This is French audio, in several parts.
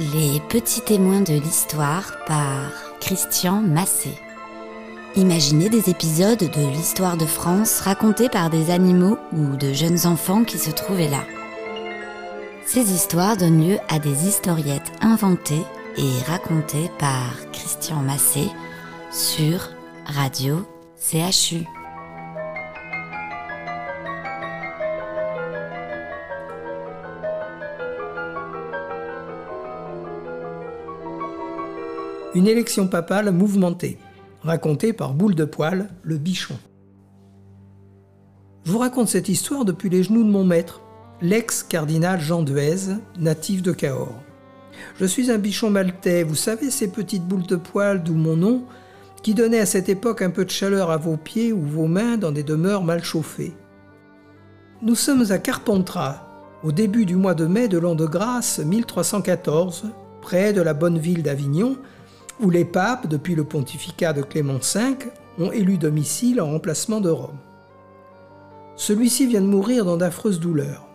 Les petits témoins de l'histoire par Christian Massé. Imaginez des épisodes de l'histoire de France racontés par des animaux ou de jeunes enfants qui se trouvaient là. Ces histoires donnent lieu à des historiettes inventées et racontées par Christian Massé sur Radio CHU. Une élection papale mouvementée, racontée par Boule de Poil, le bichon. Je vous raconte cette histoire depuis les genoux de mon maître, l'ex-cardinal Jean Duez, natif de Cahors. Je suis un bichon maltais, vous savez ces petites boules de poil d'où mon nom, qui donnaient à cette époque un peu de chaleur à vos pieds ou vos mains dans des demeures mal chauffées. Nous sommes à Carpentras, au début du mois de mai de l'an de grâce 1314, près de la bonne ville d'Avignon, où les papes, depuis le pontificat de Clément V, ont élu domicile en remplacement de Rome. Celui-ci vient de mourir dans d'affreuses douleurs.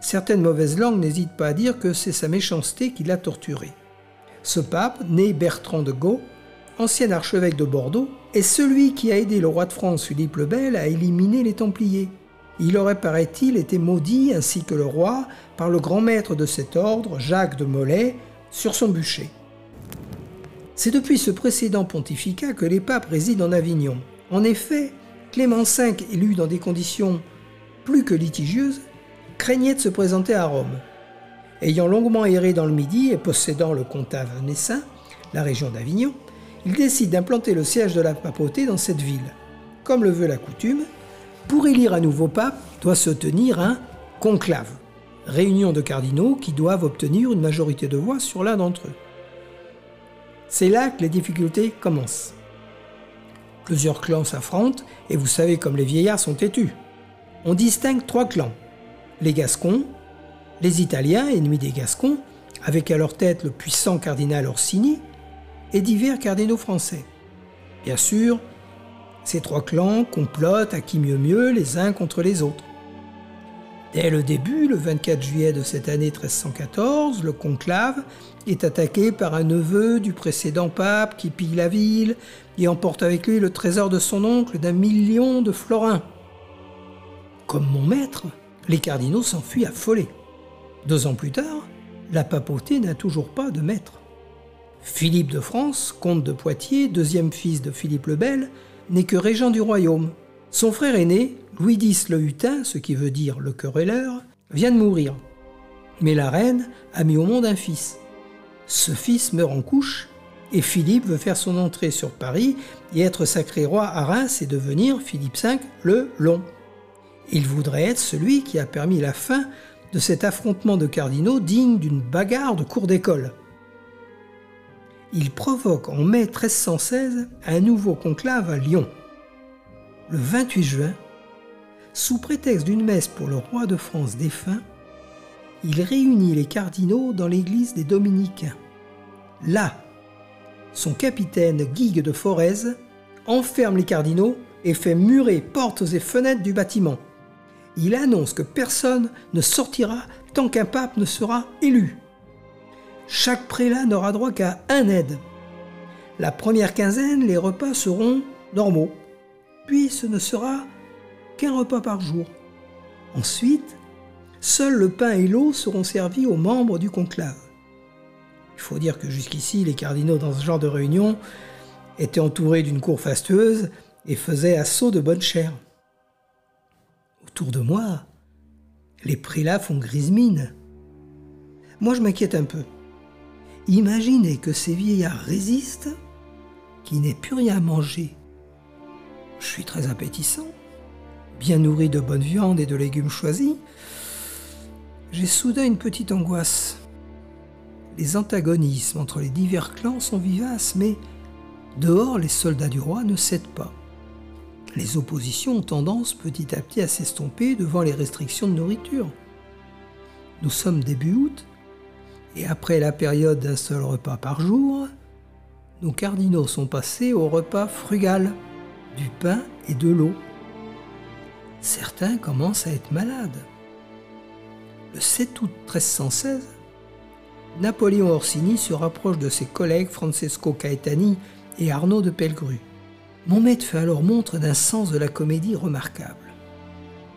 Certaines mauvaises langues n'hésitent pas à dire que c'est sa méchanceté qui l'a torturé. Ce pape, né Bertrand de Gaulle, ancien archevêque de Bordeaux, est celui qui a aidé le roi de France Philippe le Bel à éliminer les Templiers. Il aurait, paraît-il, été maudit, ainsi que le roi, par le grand maître de cet ordre, Jacques de Molay, sur son bûcher. C'est depuis ce précédent pontificat que les papes résident en Avignon. En effet, Clément V, élu dans des conditions plus que litigieuses, craignait de se présenter à Rome. Ayant longuement erré dans le Midi et possédant le comtave Nessin, la région d'Avignon, il décide d'implanter le siège de la papauté dans cette ville. Comme le veut la coutume, pour élire un nouveau pape doit se tenir un conclave, réunion de cardinaux qui doivent obtenir une majorité de voix sur l'un d'entre eux. C'est là que les difficultés commencent. Plusieurs clans s'affrontent et vous savez comme les vieillards sont têtus. On distingue trois clans. Les Gascons, les Italiens, ennemis des Gascons, avec à leur tête le puissant cardinal Orsini, et divers cardinaux français. Bien sûr, ces trois clans complotent à qui mieux mieux les uns contre les autres. Dès le début, le 24 juillet de cette année 1314, le conclave est attaqué par un neveu du précédent pape qui pille la ville et emporte avec lui le trésor de son oncle d'un million de florins. Comme mon maître, les cardinaux s'enfuient affolés. Deux ans plus tard, la papauté n'a toujours pas de maître. Philippe de France, comte de Poitiers, deuxième fils de Philippe le Bel, n'est que régent du royaume. Son frère aîné, Louis X le Hutin, ce qui veut dire le querelleur, vient de mourir. Mais la reine a mis au monde un fils. Ce fils meurt en couche et Philippe veut faire son entrée sur Paris et être sacré roi à Reims et devenir Philippe V le Long. Il voudrait être celui qui a permis la fin de cet affrontement de cardinaux digne d'une bagarre de cour d'école. Il provoque en mai 1316 un nouveau conclave à Lyon. Le 28 juin, sous prétexte d'une messe pour le roi de France défunt, il réunit les cardinaux dans l'église des Dominicains. Là, son capitaine Guigues de Forez enferme les cardinaux et fait murer portes et fenêtres du bâtiment. Il annonce que personne ne sortira tant qu'un pape ne sera élu. Chaque prélat n'aura droit qu'à un aide. La première quinzaine, les repas seront normaux. Puis ce ne sera repas par jour. Ensuite, seuls le pain et l'eau seront servis aux membres du conclave. Il faut dire que jusqu'ici, les cardinaux dans ce genre de réunion étaient entourés d'une cour fastueuse et faisaient assaut de bonne chair. Autour de moi, les prélats font grise mine. Moi, je m'inquiète un peu. Imaginez que ces vieillards résistent, qu'il n'aient plus rien à manger. Je suis très appétissant bien nourri de bonne viande et de légumes choisis, j'ai soudain une petite angoisse. Les antagonismes entre les divers clans sont vivaces, mais dehors, les soldats du roi ne cèdent pas. Les oppositions ont tendance petit à petit à s'estomper devant les restrictions de nourriture. Nous sommes début août, et après la période d'un seul repas par jour, nos cardinaux sont passés au repas frugal, du pain et de l'eau certains commencent à être malades. Le 7 août 1316, Napoléon Orsini se rapproche de ses collègues Francesco Caetani et Arnaud de Pellegru. Mon maître fait alors montre d'un sens de la comédie remarquable.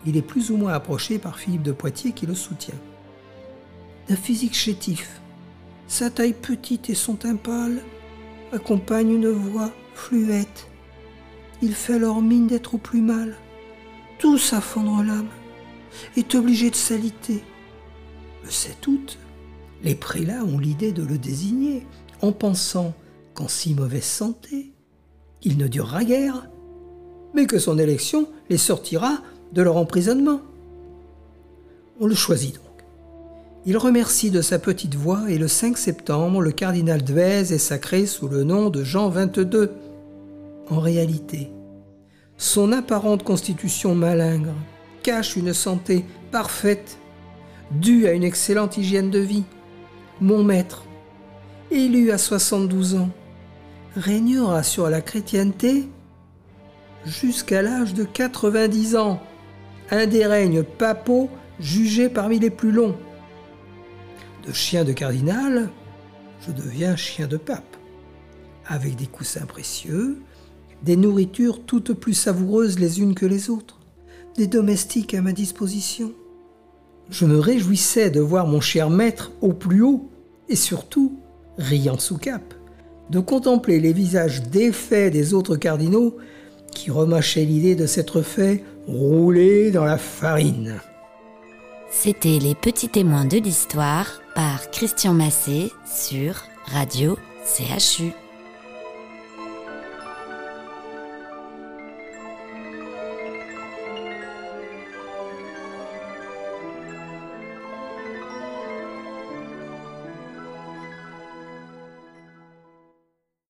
Il est plus ou moins approché par Philippe de Poitiers qui le soutient. D'un physique chétif, sa taille petite et son teint pâle accompagnent une voix fluette. Il fait alors mine d'être au plus mal, tous à fondre l'âme, est obligé de s'aliter. Le 7 août, les prélats ont l'idée de le désigner, en pensant qu'en si mauvaise santé, il ne durera guère, mais que son élection les sortira de leur emprisonnement. On le choisit donc. Il remercie de sa petite voix et le 5 septembre, le cardinal Dvez est sacré sous le nom de Jean XXII. En réalité, son apparente constitution malingre cache une santé parfaite, due à une excellente hygiène de vie. Mon maître, élu à 72 ans, régnera sur la chrétienté jusqu'à l'âge de 90 ans, un des règnes papaux jugés parmi les plus longs. De chien de cardinal, je deviens chien de pape, avec des coussins précieux, des nourritures toutes plus savoureuses les unes que les autres, des domestiques à ma disposition. Je me réjouissais de voir mon cher maître au plus haut et surtout riant sous cap de contempler les visages défaits des autres cardinaux qui remâchaient l'idée de s'être fait rouler dans la farine. C'était Les Petits Témoins de l'Histoire par Christian Massé sur Radio CHU.